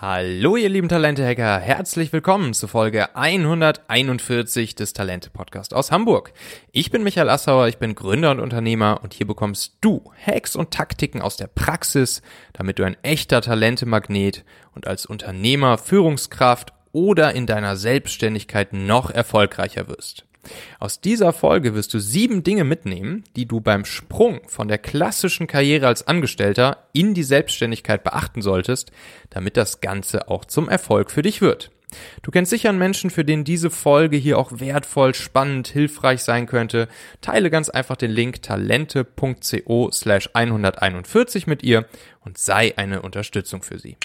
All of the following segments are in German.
Hallo ihr lieben Talente-Hacker, herzlich willkommen zu Folge 141 des Talente-Podcast aus Hamburg. Ich bin Michael Assauer, ich bin Gründer und Unternehmer und hier bekommst du Hacks und Taktiken aus der Praxis, damit du ein echter Talente-Magnet und als Unternehmer, Führungskraft oder in deiner Selbstständigkeit noch erfolgreicher wirst. Aus dieser Folge wirst du sieben Dinge mitnehmen, die du beim Sprung von der klassischen Karriere als Angestellter in die Selbstständigkeit beachten solltest, damit das Ganze auch zum Erfolg für dich wird. Du kennst sicher einen Menschen, für den diese Folge hier auch wertvoll, spannend, hilfreich sein könnte. Teile ganz einfach den Link talente.co slash 141 mit ihr und sei eine Unterstützung für sie.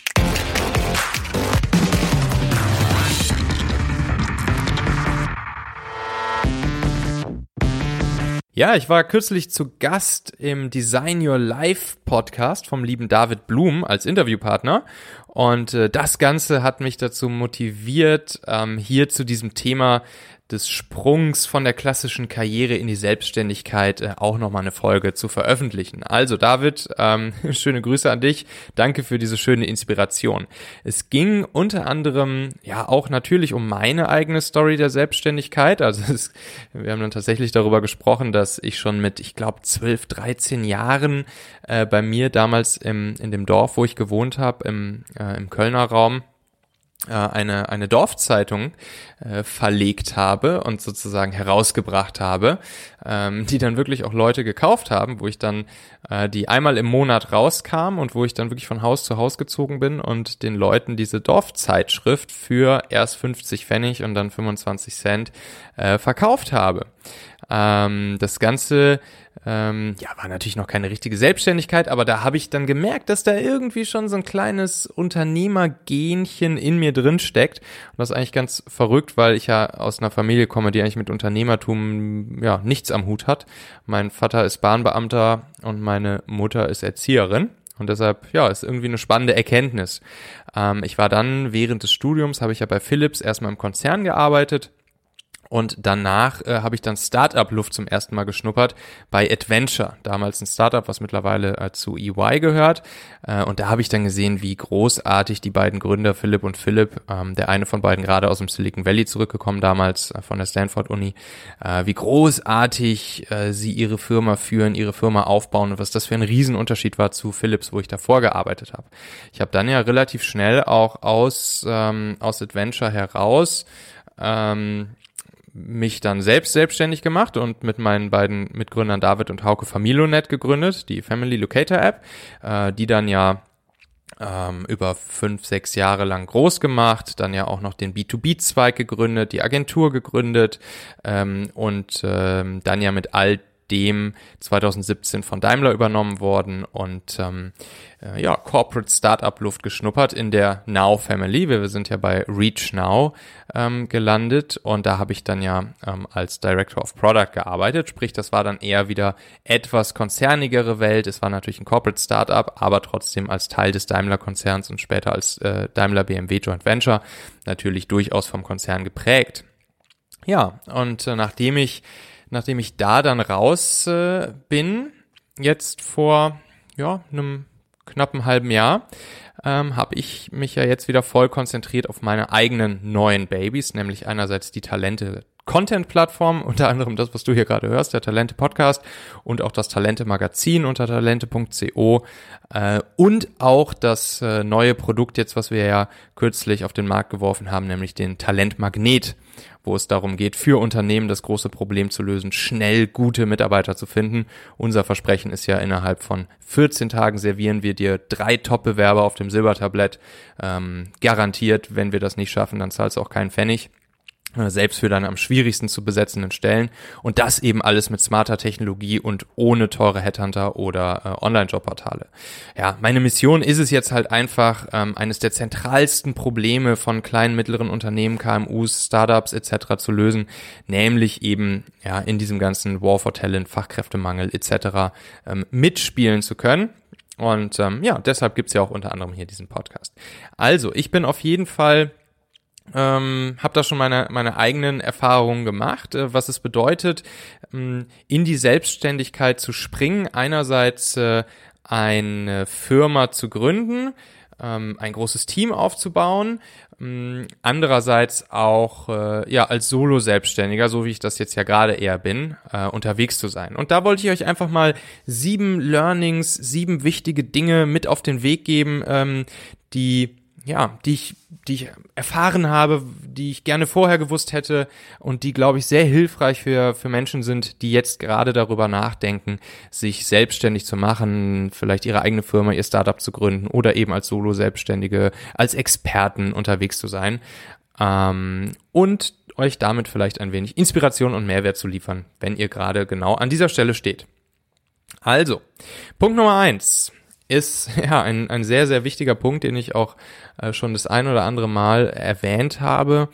Ja, ich war kürzlich zu Gast im Design Your Life Podcast vom lieben David Blum als Interviewpartner. Und äh, das Ganze hat mich dazu motiviert, ähm, hier zu diesem Thema des Sprungs von der klassischen Karriere in die Selbstständigkeit äh, auch nochmal eine Folge zu veröffentlichen. Also David, ähm, schöne Grüße an dich. Danke für diese schöne Inspiration. Es ging unter anderem ja auch natürlich um meine eigene Story der Selbstständigkeit. Also es, wir haben dann tatsächlich darüber gesprochen, dass ich schon mit, ich glaube, 12, 13 Jahren äh, bei mir damals im, in dem Dorf, wo ich gewohnt habe, im, äh, im Kölner Raum, eine, eine Dorfzeitung äh, verlegt habe und sozusagen herausgebracht habe, ähm, die dann wirklich auch Leute gekauft haben, wo ich dann äh, die einmal im Monat rauskam und wo ich dann wirklich von Haus zu Haus gezogen bin und den Leuten diese Dorfzeitschrift für erst 50 Pfennig und dann 25 Cent äh, verkauft habe. Ähm, das Ganze ähm, ja, war natürlich noch keine richtige Selbstständigkeit, aber da habe ich dann gemerkt, dass da irgendwie schon so ein kleines Unternehmergenchen in mir drin steckt. Und das ist eigentlich ganz verrückt, weil ich ja aus einer Familie komme, die eigentlich mit Unternehmertum ja nichts am Hut hat. Mein Vater ist Bahnbeamter und meine Mutter ist Erzieherin. Und deshalb, ja, ist irgendwie eine spannende Erkenntnis. Ähm, ich war dann während des Studiums, habe ich ja bei Philips erstmal im Konzern gearbeitet und danach äh, habe ich dann Startup-Luft zum ersten Mal geschnuppert bei Adventure, damals ein Startup, was mittlerweile äh, zu EY gehört. Äh, und da habe ich dann gesehen, wie großartig die beiden Gründer, Philipp und Philipp, ähm, der eine von beiden gerade aus dem Silicon Valley zurückgekommen, damals äh, von der Stanford-Uni, äh, wie großartig äh, sie ihre Firma führen, ihre Firma aufbauen und was das für ein Riesenunterschied war zu Philips, wo ich davor gearbeitet habe. Ich habe dann ja relativ schnell auch aus, ähm, aus Adventure heraus ähm, mich dann selbst selbstständig gemacht und mit meinen beiden Mitgründern David und Hauke Familonet gegründet, die Family Locator App, äh, die dann ja ähm, über fünf, sechs Jahre lang groß gemacht, dann ja auch noch den B2B-Zweig gegründet, die Agentur gegründet ähm, und ähm, dann ja mit all dem 2017 von Daimler übernommen worden und ähm, äh, ja, Corporate Startup Luft geschnuppert in der Now Family. Wir, wir sind ja bei Reach Now ähm, gelandet und da habe ich dann ja ähm, als Director of Product gearbeitet. Sprich, das war dann eher wieder etwas konzernigere Welt. Es war natürlich ein Corporate Startup, aber trotzdem als Teil des Daimler Konzerns und später als äh, Daimler BMW Joint Venture natürlich durchaus vom Konzern geprägt. Ja, und äh, nachdem ich nachdem ich da dann raus äh, bin, jetzt vor ja, einem knappen halben Jahr, ähm, habe ich mich ja jetzt wieder voll konzentriert auf meine eigenen neuen Babys, nämlich einerseits die Talente Content-Plattform, unter anderem das, was du hier gerade hörst, der Talente-Podcast und auch das Talente-Magazin unter talente.co äh, und auch das äh, neue Produkt jetzt, was wir ja kürzlich auf den Markt geworfen haben, nämlich den Talentmagnet, wo es darum geht, für Unternehmen das große Problem zu lösen, schnell gute Mitarbeiter zu finden. Unser Versprechen ist ja, innerhalb von 14 Tagen servieren wir dir drei Top-Bewerber auf dem Silbertablett. Ähm, garantiert, wenn wir das nicht schaffen, dann zahlst du auch keinen Pfennig. Äh, selbst für deine am schwierigsten zu besetzenden Stellen und das eben alles mit smarter Technologie und ohne teure Headhunter oder äh, Online-Jobportale. Ja, meine Mission ist es jetzt halt einfach, ähm, eines der zentralsten Probleme von kleinen, mittleren Unternehmen, KMUs, Startups etc. zu lösen, nämlich eben ja in diesem ganzen War for Talent, Fachkräftemangel etc. Ähm, mitspielen zu können. Und ähm, ja, deshalb gibt's ja auch unter anderem hier diesen Podcast. Also, ich bin auf jeden Fall ähm, habe da schon meine, meine eigenen Erfahrungen gemacht, äh, was es bedeutet, ähm, in die Selbstständigkeit zu springen. Einerseits äh, eine Firma zu gründen, ähm, ein großes Team aufzubauen, ähm, andererseits auch äh, ja als Solo-Selbstständiger, so wie ich das jetzt ja gerade eher bin, äh, unterwegs zu sein. Und da wollte ich euch einfach mal sieben Learnings, sieben wichtige Dinge mit auf den Weg geben, ähm, die ja, die ich, die ich erfahren habe, die ich gerne vorher gewusst hätte und die, glaube ich, sehr hilfreich für, für Menschen sind, die jetzt gerade darüber nachdenken, sich selbstständig zu machen, vielleicht ihre eigene Firma, ihr Startup zu gründen oder eben als Solo-Selbstständige, als Experten unterwegs zu sein ähm, und euch damit vielleicht ein wenig Inspiration und Mehrwert zu liefern, wenn ihr gerade genau an dieser Stelle steht. Also, Punkt Nummer eins ist ja ein, ein sehr, sehr wichtiger Punkt, den ich auch äh, schon das ein oder andere Mal erwähnt habe.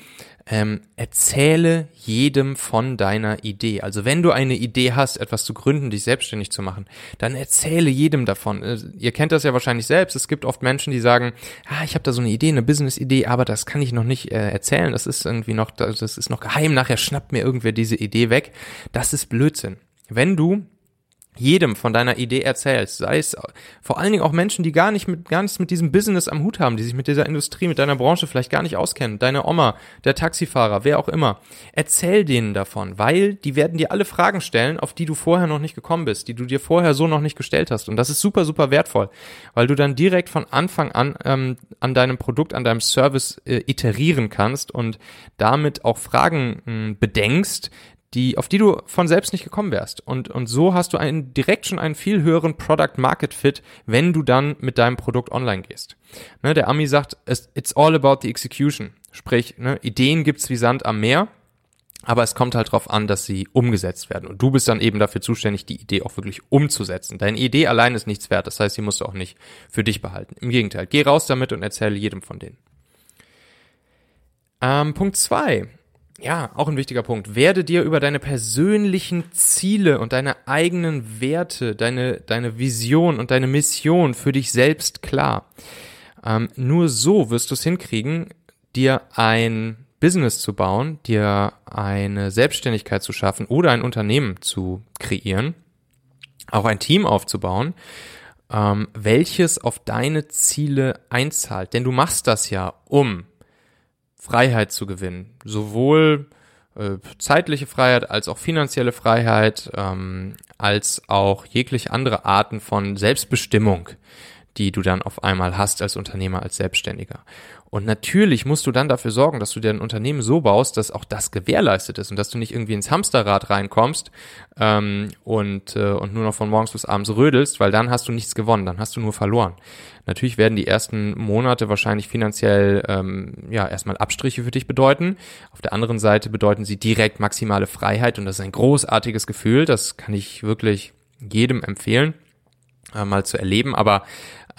Ähm, erzähle jedem von deiner Idee. Also wenn du eine Idee hast, etwas zu gründen, dich selbstständig zu machen, dann erzähle jedem davon. Äh, ihr kennt das ja wahrscheinlich selbst. Es gibt oft Menschen, die sagen, ah, ich habe da so eine Idee, eine Business-Idee, aber das kann ich noch nicht äh, erzählen. Das ist irgendwie noch, das ist noch geheim. Nachher schnappt mir irgendwer diese Idee weg. Das ist Blödsinn. Wenn du jedem von deiner Idee erzählst, sei es vor allen Dingen auch Menschen, die gar nicht mit gar nichts mit diesem Business am Hut haben, die sich mit dieser Industrie, mit deiner Branche vielleicht gar nicht auskennen, deine Oma, der Taxifahrer, wer auch immer, erzähl denen davon, weil die werden dir alle Fragen stellen, auf die du vorher noch nicht gekommen bist, die du dir vorher so noch nicht gestellt hast. Und das ist super super wertvoll, weil du dann direkt von Anfang an ähm, an deinem Produkt, an deinem Service äh, iterieren kannst und damit auch Fragen äh, bedenkst, die, auf die du von selbst nicht gekommen wärst. Und, und so hast du einen, direkt schon einen viel höheren Product Market Fit, wenn du dann mit deinem Produkt online gehst. Ne, der Ami sagt, it's all about the execution. Sprich, ne, Ideen gibt's wie Sand am Meer, aber es kommt halt darauf an, dass sie umgesetzt werden. Und du bist dann eben dafür zuständig, die Idee auch wirklich umzusetzen. Deine Idee allein ist nichts wert. Das heißt, sie musst du auch nicht für dich behalten. Im Gegenteil, geh raus damit und erzähle jedem von denen. Ähm, Punkt zwei ja, auch ein wichtiger Punkt. Werde dir über deine persönlichen Ziele und deine eigenen Werte, deine, deine Vision und deine Mission für dich selbst klar. Ähm, nur so wirst du es hinkriegen, dir ein Business zu bauen, dir eine Selbstständigkeit zu schaffen oder ein Unternehmen zu kreieren, auch ein Team aufzubauen, ähm, welches auf deine Ziele einzahlt. Denn du machst das ja, um Freiheit zu gewinnen. Sowohl äh, zeitliche Freiheit als auch finanzielle Freiheit, ähm, als auch jegliche andere Arten von Selbstbestimmung, die du dann auf einmal hast als Unternehmer, als Selbstständiger. Und natürlich musst du dann dafür sorgen, dass du dir ein Unternehmen so baust, dass auch das gewährleistet ist und dass du nicht irgendwie ins Hamsterrad reinkommst ähm, und, äh, und nur noch von morgens bis abends rödelst, weil dann hast du nichts gewonnen, dann hast du nur verloren. Natürlich werden die ersten Monate wahrscheinlich finanziell ähm, ja erstmal Abstriche für dich bedeuten. Auf der anderen Seite bedeuten sie direkt maximale Freiheit und das ist ein großartiges Gefühl. Das kann ich wirklich jedem empfehlen, äh, mal zu erleben. Aber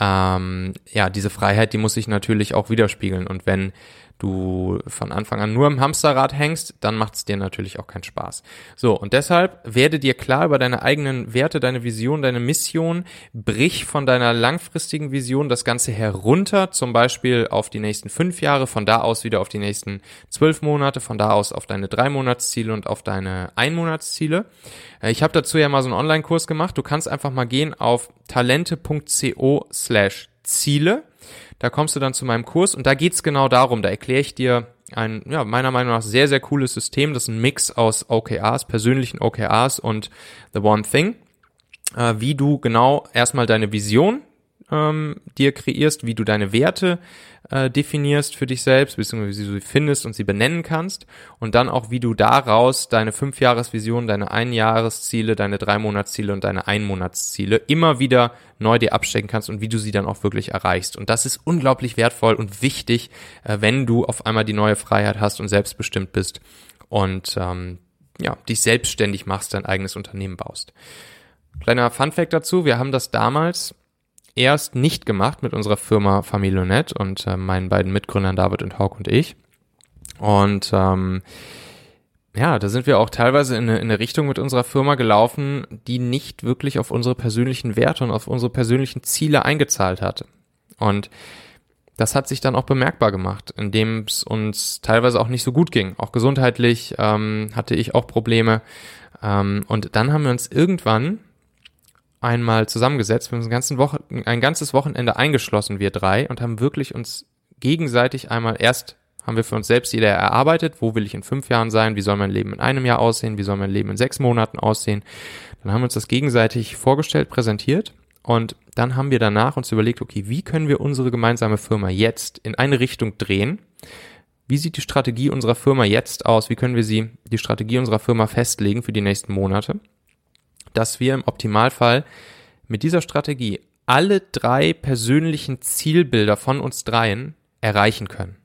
ähm, ja, diese Freiheit, die muss sich natürlich auch widerspiegeln. Und wenn du von Anfang an nur im Hamsterrad hängst, dann macht es dir natürlich auch keinen Spaß. So, und deshalb werde dir klar über deine eigenen Werte, deine Vision, deine Mission, brich von deiner langfristigen Vision das Ganze herunter, zum Beispiel auf die nächsten fünf Jahre, von da aus wieder auf die nächsten zwölf Monate, von da aus auf deine drei Monatsziele und auf deine Einmonatsziele. Äh, ich habe dazu ja mal so einen Online-Kurs gemacht. Du kannst einfach mal gehen auf talente.co slash Ziele da kommst du dann zu meinem Kurs und da geht's genau darum. Da erkläre ich dir ein, ja, meiner Meinung nach sehr, sehr cooles System. Das ist ein Mix aus OKRs, persönlichen OKRs und The One Thing. Äh, wie du genau erstmal deine Vision ähm, dir kreierst, wie du deine Werte äh, definierst für dich selbst, beziehungsweise wie du sie findest und sie benennen kannst und dann auch, wie du daraus deine Fünfjahresvision, deine Einjahresziele, deine Dreimonatsziele und deine Einmonatsziele immer wieder neu dir abstecken kannst und wie du sie dann auch wirklich erreichst. Und das ist unglaublich wertvoll und wichtig, äh, wenn du auf einmal die neue Freiheit hast und selbstbestimmt bist und ähm, ja, dich selbstständig machst, dein eigenes Unternehmen baust. Kleiner Funfact dazu, wir haben das damals erst nicht gemacht mit unserer Firma Familionet und äh, meinen beiden Mitgründern David und Hauk und ich. Und ähm, ja, da sind wir auch teilweise in eine, in eine Richtung mit unserer Firma gelaufen, die nicht wirklich auf unsere persönlichen Werte und auf unsere persönlichen Ziele eingezahlt hatte. Und das hat sich dann auch bemerkbar gemacht, indem es uns teilweise auch nicht so gut ging. Auch gesundheitlich ähm, hatte ich auch Probleme. Ähm, und dann haben wir uns irgendwann einmal zusammengesetzt, wir haben uns ganzen Woche, ein ganzes Wochenende eingeschlossen, wir drei, und haben wirklich uns gegenseitig einmal erst haben wir für uns selbst jeder erarbeitet, wo will ich in fünf Jahren sein, wie soll mein Leben in einem Jahr aussehen, wie soll mein Leben in sechs Monaten aussehen. Dann haben wir uns das gegenseitig vorgestellt, präsentiert und dann haben wir danach uns überlegt, okay, wie können wir unsere gemeinsame Firma jetzt in eine Richtung drehen? Wie sieht die Strategie unserer Firma jetzt aus? Wie können wir sie, die Strategie unserer Firma festlegen für die nächsten Monate? Dass wir im Optimalfall mit dieser Strategie alle drei persönlichen Zielbilder von uns dreien erreichen können.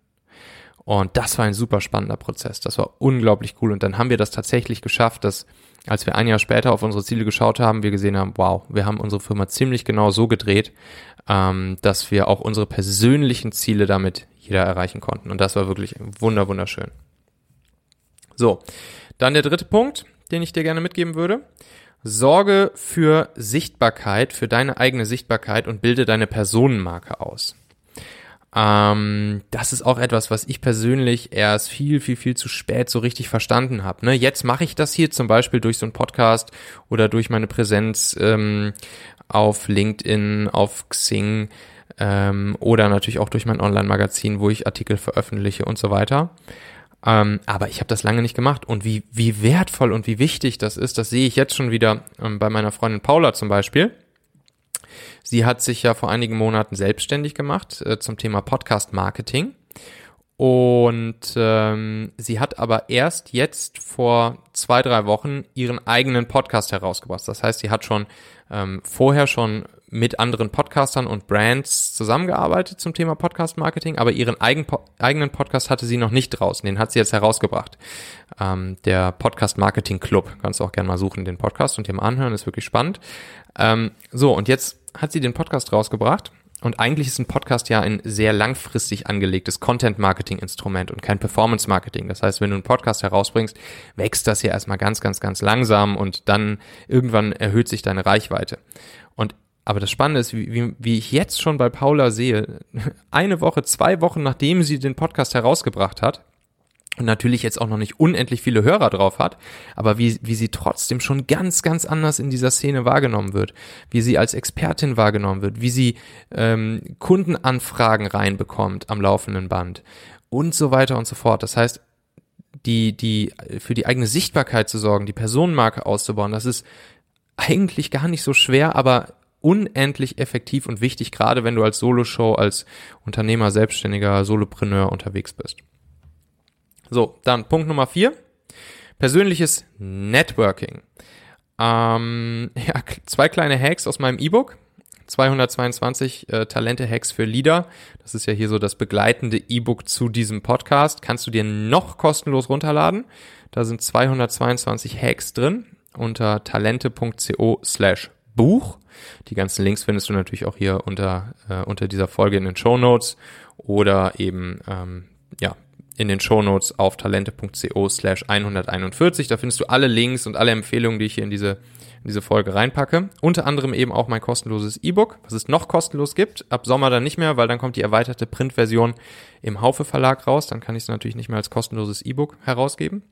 Und das war ein super spannender Prozess. Das war unglaublich cool. Und dann haben wir das tatsächlich geschafft, dass als wir ein Jahr später auf unsere Ziele geschaut haben, wir gesehen haben, wow, wir haben unsere Firma ziemlich genau so gedreht, ähm, dass wir auch unsere persönlichen Ziele damit jeder erreichen konnten. Und das war wirklich wunder, wunderschön. So, dann der dritte Punkt, den ich dir gerne mitgeben würde. Sorge für Sichtbarkeit, für deine eigene Sichtbarkeit und bilde deine Personenmarke aus. Ähm, das ist auch etwas, was ich persönlich erst viel, viel, viel zu spät so richtig verstanden habe. Ne? Jetzt mache ich das hier zum Beispiel durch so einen Podcast oder durch meine Präsenz ähm, auf LinkedIn, auf Xing ähm, oder natürlich auch durch mein Online-Magazin, wo ich Artikel veröffentliche und so weiter. Ähm, aber ich habe das lange nicht gemacht. Und wie, wie wertvoll und wie wichtig das ist, das sehe ich jetzt schon wieder ähm, bei meiner Freundin Paula zum Beispiel Sie hat sich ja vor einigen Monaten selbstständig gemacht äh, zum Thema Podcast Marketing. Und ähm, sie hat aber erst jetzt vor zwei, drei Wochen ihren eigenen Podcast herausgebracht. Das heißt, sie hat schon ähm, vorher schon mit anderen Podcastern und Brands zusammengearbeitet zum Thema Podcast Marketing, aber ihren eigen, eigenen Podcast hatte sie noch nicht draußen. Den hat sie jetzt herausgebracht. Ähm, der Podcast Marketing Club. Kannst du auch gerne mal suchen, den Podcast und mal anhören, ist wirklich spannend. Ähm, so, und jetzt hat sie den Podcast rausgebracht. Und eigentlich ist ein Podcast ja ein sehr langfristig angelegtes Content-Marketing-Instrument und kein Performance-Marketing. Das heißt, wenn du einen Podcast herausbringst, wächst das ja erstmal ganz, ganz, ganz langsam und dann irgendwann erhöht sich deine Reichweite. Und aber das Spannende ist, wie, wie ich jetzt schon bei Paula sehe, eine Woche, zwei Wochen nachdem sie den Podcast herausgebracht hat, und natürlich jetzt auch noch nicht unendlich viele Hörer drauf hat, aber wie, wie sie trotzdem schon ganz, ganz anders in dieser Szene wahrgenommen wird, wie sie als Expertin wahrgenommen wird, wie sie ähm, Kundenanfragen reinbekommt am laufenden Band und so weiter und so fort. Das heißt, die, die, für die eigene Sichtbarkeit zu sorgen, die Personenmarke auszubauen, das ist eigentlich gar nicht so schwer, aber unendlich effektiv und wichtig, gerade wenn du als Soloshow, als Unternehmer, Selbstständiger, Solopreneur unterwegs bist. So, dann Punkt Nummer vier. Persönliches Networking. Ähm, ja, zwei kleine Hacks aus meinem E-Book. 222 äh, Talente-Hacks für Leader. Das ist ja hier so das begleitende E-Book zu diesem Podcast. Kannst du dir noch kostenlos runterladen. Da sind 222 Hacks drin unter talente.co slash Buch. Die ganzen Links findest du natürlich auch hier unter, äh, unter dieser Folge in den Show Notes oder eben ähm, ja, in den Shownotes auf talente.co slash 141. Da findest du alle Links und alle Empfehlungen, die ich hier in diese, in diese Folge reinpacke. Unter anderem eben auch mein kostenloses E-Book, was es noch kostenlos gibt. Ab Sommer dann nicht mehr, weil dann kommt die erweiterte Printversion im Haufe Verlag raus. Dann kann ich es natürlich nicht mehr als kostenloses E-Book herausgeben.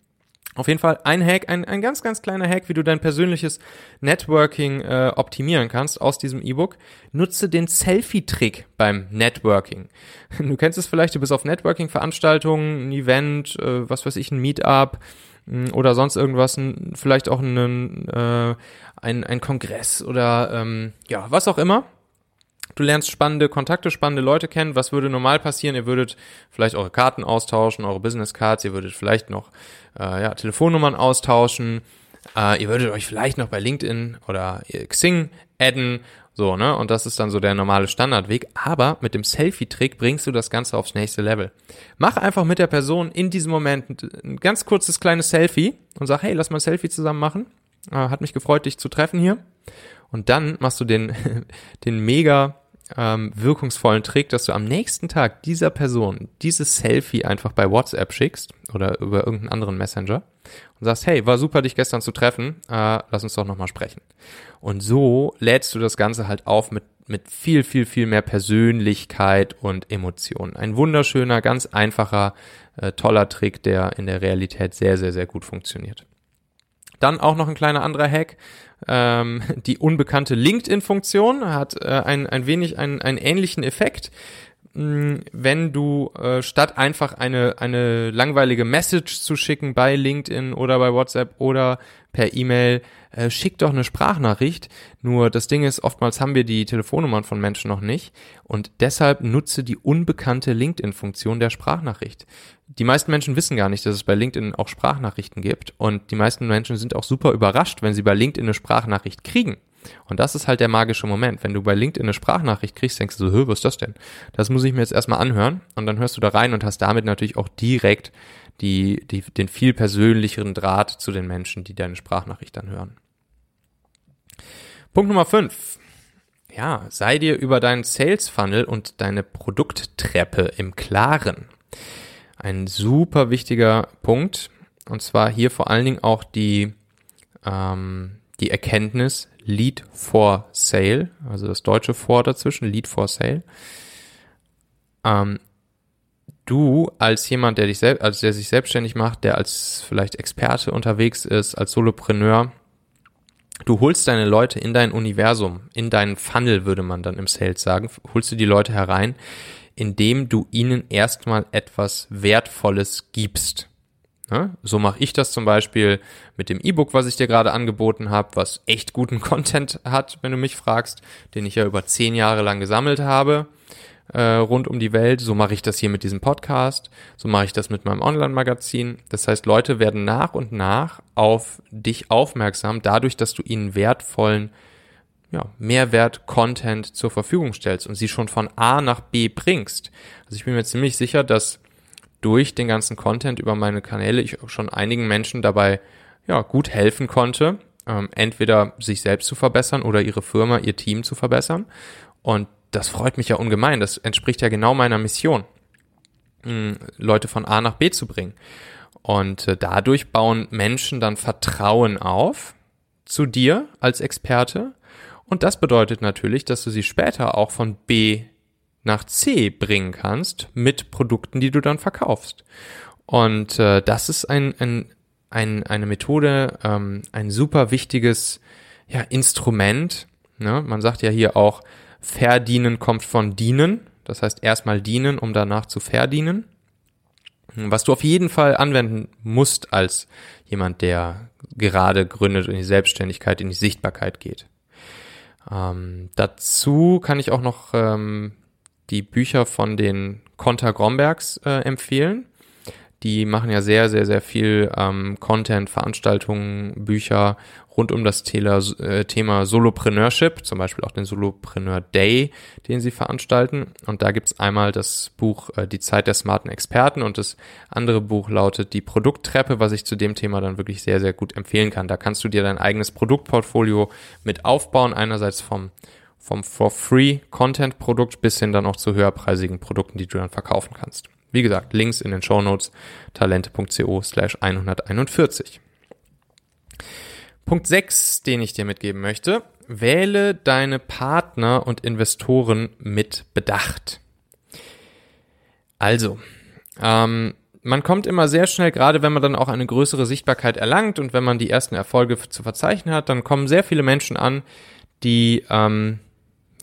Auf jeden Fall ein Hack, ein, ein ganz, ganz kleiner Hack, wie du dein persönliches Networking äh, optimieren kannst aus diesem E-Book. Nutze den Selfie-Trick beim Networking. Du kennst es vielleicht, du bist auf Networking-Veranstaltungen, ein Event, äh, was weiß ich, ein Meetup hm, oder sonst irgendwas, vielleicht auch einen, äh, ein, ein Kongress oder ähm, ja, was auch immer. Du lernst spannende Kontakte, spannende Leute kennen. Was würde normal passieren? Ihr würdet vielleicht eure Karten austauschen, eure Business Cards. Ihr würdet vielleicht noch äh, ja, Telefonnummern austauschen. Äh, ihr würdet euch vielleicht noch bei LinkedIn oder Xing adden. So, ne? Und das ist dann so der normale Standardweg. Aber mit dem Selfie-Trick bringst du das Ganze aufs nächste Level. Mach einfach mit der Person in diesem Moment ein ganz kurzes kleines Selfie und sag, hey, lass mal ein Selfie zusammen machen. Äh, hat mich gefreut, dich zu treffen hier. Und dann machst du den, den mega ähm, wirkungsvollen Trick, dass du am nächsten Tag dieser Person dieses Selfie einfach bei WhatsApp schickst oder über irgendeinen anderen Messenger und sagst, hey, war super, dich gestern zu treffen, äh, lass uns doch nochmal sprechen. Und so lädst du das Ganze halt auf mit, mit viel, viel, viel mehr Persönlichkeit und Emotionen. Ein wunderschöner, ganz einfacher, äh, toller Trick, der in der Realität sehr, sehr, sehr gut funktioniert. Dann auch noch ein kleiner anderer Hack. Ähm, die unbekannte LinkedIn-Funktion hat äh, ein, ein wenig einen, einen ähnlichen Effekt. Hm, wenn du äh, statt einfach eine, eine langweilige Message zu schicken bei LinkedIn oder bei WhatsApp oder per E-Mail, äh, schick doch eine Sprachnachricht. Nur das Ding ist, oftmals haben wir die Telefonnummern von Menschen noch nicht und deshalb nutze die unbekannte LinkedIn-Funktion der Sprachnachricht. Die meisten Menschen wissen gar nicht, dass es bei LinkedIn auch Sprachnachrichten gibt und die meisten Menschen sind auch super überrascht, wenn sie bei LinkedIn eine Sprachnachricht kriegen. Und das ist halt der magische Moment. Wenn du bei LinkedIn eine Sprachnachricht kriegst, denkst du so, was ist das denn? Das muss ich mir jetzt erstmal anhören. Und dann hörst du da rein und hast damit natürlich auch direkt die, die, den viel persönlicheren Draht zu den Menschen, die deine Sprachnachricht dann hören. Punkt Nummer 5. Ja, sei dir über deinen Sales Funnel und deine Produkttreppe im Klaren. Ein super wichtiger Punkt. Und zwar hier vor allen Dingen auch die, ähm, die Erkenntnis, Lead for Sale, also das deutsche vor dazwischen, Lead for Sale. Ähm, du als jemand, der dich selbst, also der sich selbstständig macht, der als vielleicht Experte unterwegs ist, als Solopreneur, du holst deine Leute in dein Universum, in deinen Funnel, würde man dann im Sales sagen, holst du die Leute herein, indem du ihnen erstmal etwas Wertvolles gibst. Ne? So mache ich das zum Beispiel mit dem E-Book, was ich dir gerade angeboten habe, was echt guten Content hat, wenn du mich fragst, den ich ja über zehn Jahre lang gesammelt habe äh, rund um die Welt. So mache ich das hier mit diesem Podcast, so mache ich das mit meinem Online-Magazin. Das heißt, Leute werden nach und nach auf dich aufmerksam, dadurch, dass du ihnen wertvollen ja, Mehrwert-Content zur Verfügung stellst und sie schon von A nach B bringst. Also ich bin mir ziemlich sicher, dass durch den ganzen Content über meine Kanäle ich schon einigen Menschen dabei ja, gut helfen konnte, ähm, entweder sich selbst zu verbessern oder ihre Firma, ihr Team zu verbessern. Und das freut mich ja ungemein. Das entspricht ja genau meiner Mission, hm, Leute von A nach B zu bringen. Und äh, dadurch bauen Menschen dann Vertrauen auf zu dir als Experte. Und das bedeutet natürlich, dass du sie später auch von B nach C bringen kannst mit Produkten, die du dann verkaufst. Und äh, das ist ein, ein, ein, eine Methode, ähm, ein super wichtiges ja, Instrument. Ne? Man sagt ja hier auch, verdienen kommt von dienen. Das heißt erstmal dienen, um danach zu verdienen. Was du auf jeden Fall anwenden musst als jemand, der gerade gründet und in die Selbstständigkeit, in die Sichtbarkeit geht. Ähm, dazu kann ich auch noch ähm, die Bücher von den Konter Grombergs äh, empfehlen. Die machen ja sehr, sehr, sehr viel ähm, Content, Veranstaltungen, Bücher rund um das Thema, äh, Thema Solopreneurship, zum Beispiel auch den Solopreneur Day, den sie veranstalten. Und da gibt's einmal das Buch äh, Die Zeit der smarten Experten und das andere Buch lautet Die Produkttreppe, was ich zu dem Thema dann wirklich sehr, sehr gut empfehlen kann. Da kannst du dir dein eigenes Produktportfolio mit aufbauen, einerseits vom vom For-Free-Content-Produkt bis hin dann auch zu höherpreisigen Produkten, die du dann verkaufen kannst. Wie gesagt, Links in den Show Notes talente.co slash 141. Punkt 6, den ich dir mitgeben möchte. Wähle deine Partner und Investoren mit Bedacht. Also, ähm, man kommt immer sehr schnell, gerade wenn man dann auch eine größere Sichtbarkeit erlangt und wenn man die ersten Erfolge zu verzeichnen hat, dann kommen sehr viele Menschen an, die ähm,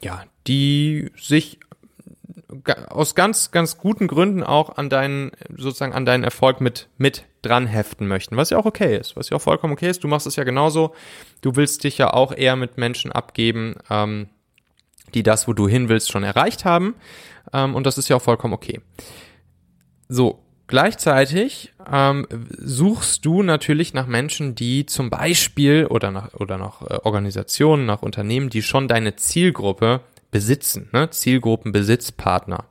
ja, die sich aus ganz, ganz guten Gründen auch an deinen, sozusagen an deinen Erfolg mit, mit dran heften möchten, was ja auch okay ist, was ja auch vollkommen okay ist. Du machst es ja genauso. Du willst dich ja auch eher mit Menschen abgeben, ähm, die das, wo du hin willst, schon erreicht haben. Ähm, und das ist ja auch vollkommen okay. So, Gleichzeitig ähm, suchst du natürlich nach Menschen, die zum Beispiel oder nach oder nach äh, Organisationen, nach Unternehmen, die schon deine Zielgruppe besitzen, ne? Zielgruppenbesitzpartner.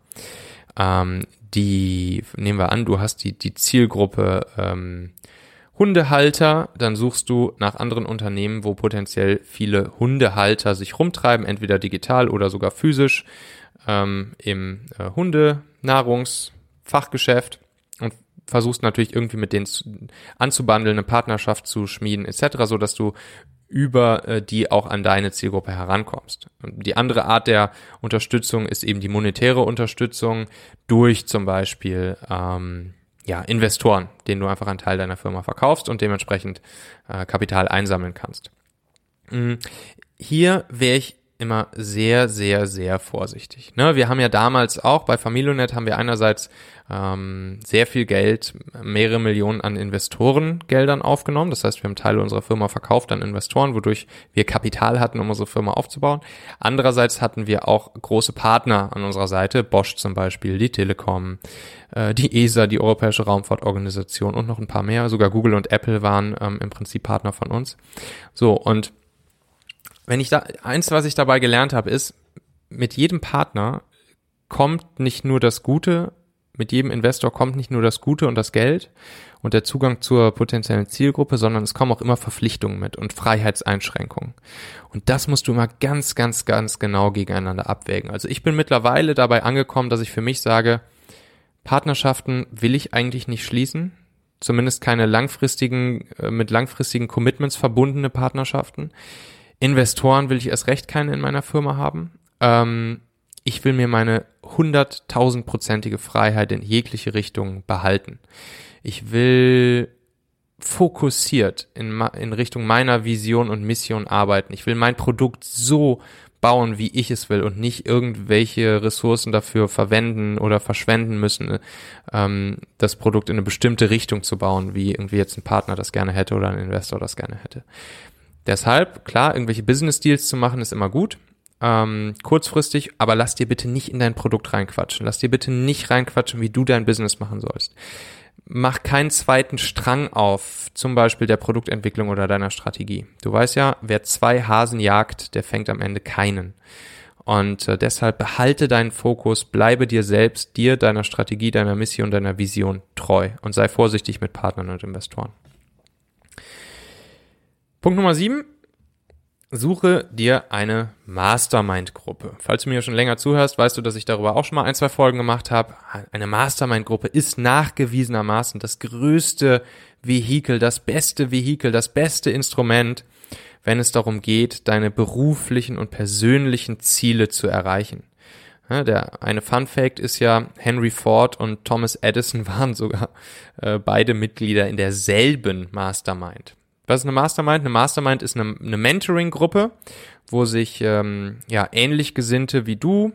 Ähm, die nehmen wir an, du hast die die Zielgruppe ähm, Hundehalter, dann suchst du nach anderen Unternehmen, wo potenziell viele Hundehalter sich rumtreiben, entweder digital oder sogar physisch ähm, im äh, Hundenahrungsfachgeschäft und versuchst natürlich irgendwie mit denen anzubandeln, eine Partnerschaft zu schmieden etc., so dass du über äh, die auch an deine Zielgruppe herankommst. Und die andere Art der Unterstützung ist eben die monetäre Unterstützung durch zum Beispiel ähm, ja, Investoren, denen du einfach einen Teil deiner Firma verkaufst und dementsprechend äh, Kapital einsammeln kannst. Mm, hier wäre ich immer sehr, sehr, sehr vorsichtig. Ne, wir haben ja damals auch bei Familionet haben wir einerseits ähm, sehr viel Geld, mehrere Millionen an Investorengeldern aufgenommen. Das heißt, wir haben Teile unserer Firma verkauft an Investoren, wodurch wir Kapital hatten, um unsere Firma aufzubauen. Andererseits hatten wir auch große Partner an unserer Seite, Bosch zum Beispiel, die Telekom, äh, die ESA, die Europäische Raumfahrtorganisation und noch ein paar mehr. Sogar Google und Apple waren ähm, im Prinzip Partner von uns. So, und wenn ich da, eins, was ich dabei gelernt habe, ist, mit jedem Partner kommt nicht nur das Gute, mit jedem Investor kommt nicht nur das Gute und das Geld und der Zugang zur potenziellen Zielgruppe, sondern es kommen auch immer Verpflichtungen mit und Freiheitseinschränkungen. Und das musst du immer ganz, ganz, ganz genau gegeneinander abwägen. Also ich bin mittlerweile dabei angekommen, dass ich für mich sage, Partnerschaften will ich eigentlich nicht schließen. Zumindest keine langfristigen, äh, mit langfristigen Commitments verbundene Partnerschaften. Investoren will ich erst recht keine in meiner Firma haben. Ähm, ich will mir meine hunderttausendprozentige Freiheit in jegliche Richtung behalten. Ich will fokussiert in, in Richtung meiner Vision und Mission arbeiten. Ich will mein Produkt so bauen, wie ich es will und nicht irgendwelche Ressourcen dafür verwenden oder verschwenden müssen, ähm, das Produkt in eine bestimmte Richtung zu bauen, wie irgendwie jetzt ein Partner das gerne hätte oder ein Investor das gerne hätte. Deshalb, klar, irgendwelche Business Deals zu machen ist immer gut. Ähm, kurzfristig, aber lass dir bitte nicht in dein Produkt reinquatschen. Lass dir bitte nicht reinquatschen, wie du dein Business machen sollst. Mach keinen zweiten Strang auf, zum Beispiel der Produktentwicklung oder deiner Strategie. Du weißt ja, wer zwei Hasen jagt, der fängt am Ende keinen. Und äh, deshalb behalte deinen Fokus, bleibe dir selbst, dir, deiner Strategie, deiner Mission, deiner Vision treu und sei vorsichtig mit Partnern und Investoren. Punkt Nummer sieben. Suche dir eine Mastermind-Gruppe. Falls du mir schon länger zuhörst, weißt du, dass ich darüber auch schon mal ein, zwei Folgen gemacht habe. Eine Mastermind-Gruppe ist nachgewiesenermaßen das größte Vehikel, das beste Vehikel, das beste Instrument, wenn es darum geht, deine beruflichen und persönlichen Ziele zu erreichen. Der eine Fun Fact ist ja, Henry Ford und Thomas Edison waren sogar äh, beide Mitglieder in derselben Mastermind. Was ist eine Mastermind? Eine Mastermind ist eine, eine Mentoring-Gruppe, wo sich ähm, ja ähnlich Gesinnte wie du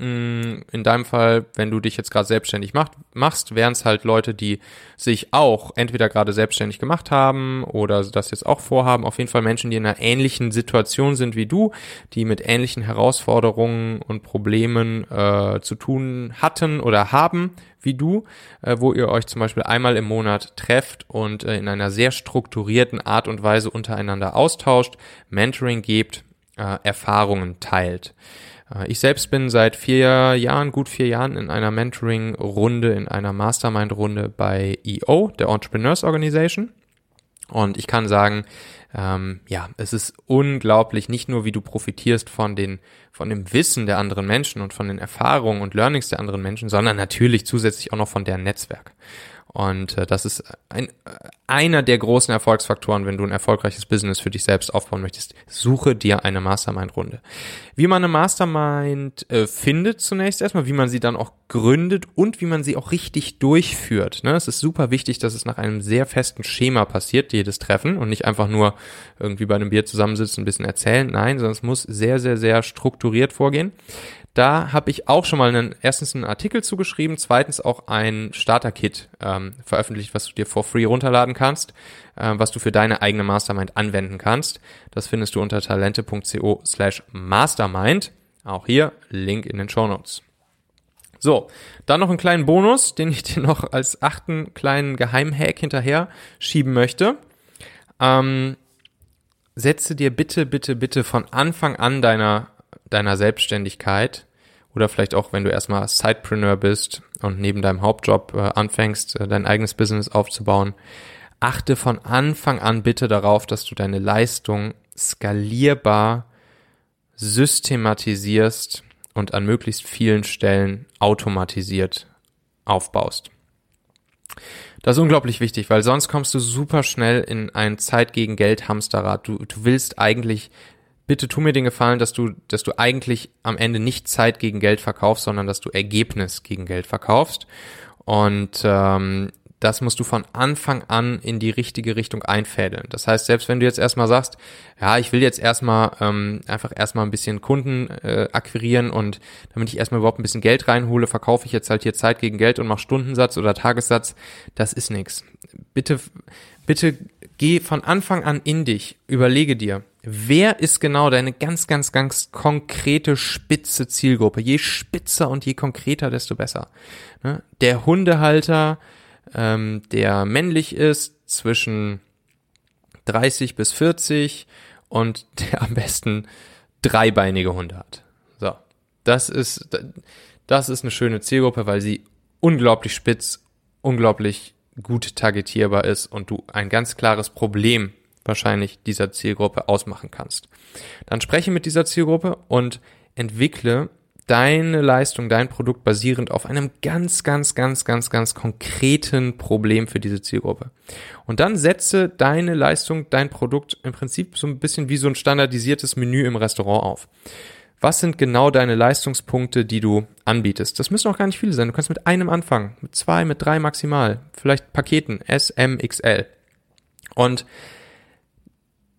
in deinem Fall, wenn du dich jetzt gerade selbstständig macht, machst, wären es halt Leute, die sich auch entweder gerade selbstständig gemacht haben oder das jetzt auch vorhaben. Auf jeden Fall Menschen, die in einer ähnlichen Situation sind wie du, die mit ähnlichen Herausforderungen und Problemen äh, zu tun hatten oder haben wie du, äh, wo ihr euch zum Beispiel einmal im Monat trefft und äh, in einer sehr strukturierten Art und Weise untereinander austauscht, Mentoring gebt, äh, Erfahrungen teilt. Äh, ich selbst bin seit vier Jahren, gut vier Jahren in einer Mentoring-Runde, in einer Mastermind-Runde bei EO, der Entrepreneurs Organization. Und ich kann sagen, ähm, ja, es ist unglaublich, nicht nur wie du profitierst von den, von dem Wissen der anderen Menschen und von den Erfahrungen und Learnings der anderen Menschen, sondern natürlich zusätzlich auch noch von deren Netzwerk. Und äh, das ist ein, einer der großen Erfolgsfaktoren, wenn du ein erfolgreiches Business für dich selbst aufbauen möchtest. Suche dir eine Mastermind-Runde. Wie man eine Mastermind äh, findet zunächst erstmal, wie man sie dann auch gründet und wie man sie auch richtig durchführt. Ne? Es ist super wichtig, dass es nach einem sehr festen Schema passiert, jedes Treffen und nicht einfach nur irgendwie bei einem Bier zusammensitzen, ein bisschen erzählen. Nein, sondern es muss sehr, sehr, sehr strukturiert vorgehen. Da habe ich auch schon mal einen, erstens einen Artikel zugeschrieben, zweitens auch ein Starter-Kit ähm, veröffentlicht, was du dir for free runterladen kannst, äh, was du für deine eigene Mastermind anwenden kannst. Das findest du unter talente.co slash mastermind. Auch hier, Link in den Show Notes. So, dann noch einen kleinen Bonus, den ich dir noch als achten kleinen Geheimhack hinterher schieben möchte. Ähm, setze dir bitte, bitte, bitte von Anfang an deiner deiner Selbstständigkeit oder vielleicht auch, wenn du erstmal Sidepreneur bist und neben deinem Hauptjob äh, anfängst, äh, dein eigenes Business aufzubauen, achte von Anfang an bitte darauf, dass du deine Leistung skalierbar systematisierst und an möglichst vielen Stellen automatisiert aufbaust. Das ist unglaublich wichtig, weil sonst kommst du super schnell in ein Zeit gegen Geld Hamsterrad. Du, du willst eigentlich bitte tu mir den Gefallen, dass du, dass du eigentlich am Ende nicht Zeit gegen Geld verkaufst, sondern dass du Ergebnis gegen Geld verkaufst. Und ähm, das musst du von Anfang an in die richtige Richtung einfädeln. Das heißt, selbst wenn du jetzt erstmal sagst, ja, ich will jetzt erstmal ähm, einfach erstmal ein bisschen Kunden äh, akquirieren und damit ich erstmal überhaupt ein bisschen Geld reinhole, verkaufe ich jetzt halt hier Zeit gegen Geld und mache Stundensatz oder Tagessatz. Das ist nix. Bitte, bitte geh von Anfang an in dich, überlege dir, wer ist genau deine ganz, ganz, ganz konkrete spitze Zielgruppe. Je spitzer und je konkreter, desto besser. Ne? Der Hundehalter, ähm, der männlich ist, zwischen 30 bis 40 und der am besten dreibeinige Hunde hat. So, das ist, das ist eine schöne Zielgruppe, weil sie unglaublich spitz, unglaublich gut targetierbar ist und du ein ganz klares Problem wahrscheinlich dieser Zielgruppe ausmachen kannst. Dann spreche mit dieser Zielgruppe und entwickle deine Leistung, dein Produkt basierend auf einem ganz, ganz, ganz, ganz, ganz konkreten Problem für diese Zielgruppe. Und dann setze deine Leistung, dein Produkt im Prinzip so ein bisschen wie so ein standardisiertes Menü im Restaurant auf. Was sind genau deine Leistungspunkte, die du anbietest? Das müssen auch gar nicht viele sein. Du kannst mit einem anfangen, mit zwei, mit drei maximal, vielleicht Paketen S, M, XL. Und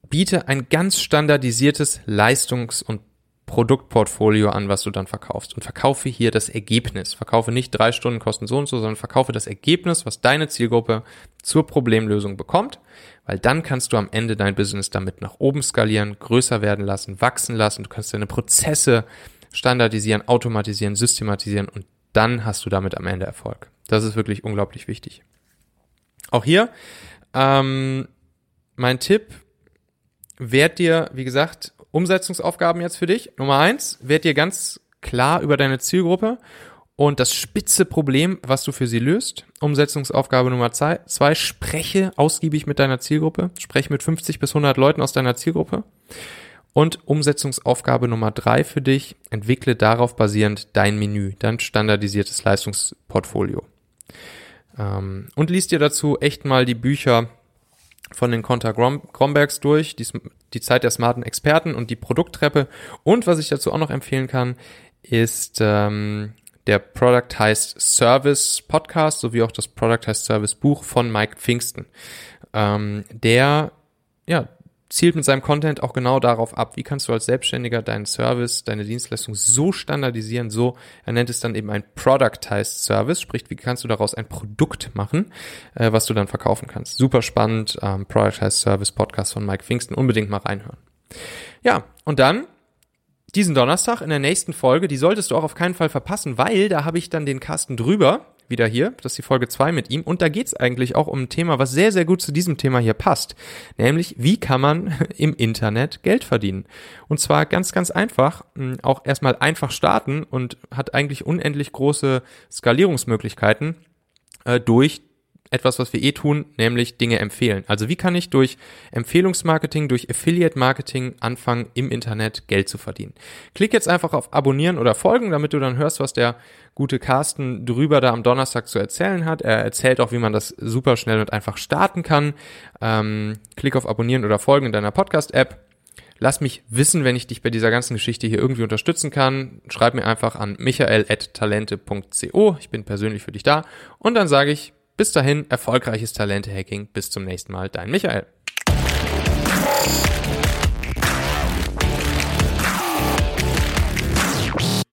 biete ein ganz standardisiertes Leistungs- und Produktportfolio an, was du dann verkaufst. Und verkaufe hier das Ergebnis. Verkaufe nicht drei Stunden kosten so und so, sondern verkaufe das Ergebnis, was deine Zielgruppe zur Problemlösung bekommt, weil dann kannst du am Ende dein Business damit nach oben skalieren, größer werden lassen, wachsen lassen. Du kannst deine Prozesse standardisieren, automatisieren, systematisieren und dann hast du damit am Ende Erfolg. Das ist wirklich unglaublich wichtig. Auch hier ähm, mein Tipp, werd dir, wie gesagt, Umsetzungsaufgaben jetzt für dich. Nummer eins, werd dir ganz klar über deine Zielgruppe und das spitze Problem, was du für sie löst. Umsetzungsaufgabe Nummer zwei, zwei spreche ausgiebig mit deiner Zielgruppe. Spreche mit 50 bis 100 Leuten aus deiner Zielgruppe. Und Umsetzungsaufgabe Nummer drei für dich, entwickle darauf basierend dein Menü, dein standardisiertes Leistungsportfolio. Ähm, und liest dir dazu echt mal die Bücher von den Conta Grombergs durch, die, die Zeit der smarten Experten und die Produkttreppe. Und was ich dazu auch noch empfehlen kann, ist ähm, der Product heißt Service Podcast sowie auch das Product heißt Service Buch von Mike Pfingsten. Ähm, der ja zielt mit seinem Content auch genau darauf ab, wie kannst du als Selbstständiger deinen Service, deine Dienstleistung so standardisieren, so, er nennt es dann eben ein Productized Service, sprich, wie kannst du daraus ein Produkt machen, äh, was du dann verkaufen kannst. Super spannend, ähm, Productized Service Podcast von Mike Pfingsten, unbedingt mal reinhören. Ja, und dann diesen Donnerstag in der nächsten Folge, die solltest du auch auf keinen Fall verpassen, weil da habe ich dann den Carsten drüber, wieder hier. Das ist die Folge 2 mit ihm. Und da geht es eigentlich auch um ein Thema, was sehr, sehr gut zu diesem Thema hier passt. Nämlich, wie kann man im Internet Geld verdienen? Und zwar ganz, ganz einfach. Hm, auch erstmal einfach starten und hat eigentlich unendlich große Skalierungsmöglichkeiten äh, durch etwas, was wir eh tun, nämlich Dinge empfehlen. Also wie kann ich durch Empfehlungsmarketing, durch Affiliate-Marketing anfangen, im Internet Geld zu verdienen? Klick jetzt einfach auf Abonnieren oder Folgen, damit du dann hörst, was der gute Carsten drüber da am Donnerstag zu erzählen hat. Er erzählt auch, wie man das super schnell und einfach starten kann. Ähm, klick auf Abonnieren oder Folgen in deiner Podcast-App. Lass mich wissen, wenn ich dich bei dieser ganzen Geschichte hier irgendwie unterstützen kann. Schreib mir einfach an michael.talente.co. Ich bin persönlich für dich da. Und dann sage ich, bis dahin, erfolgreiches Talente-Hacking. Bis zum nächsten Mal, dein Michael.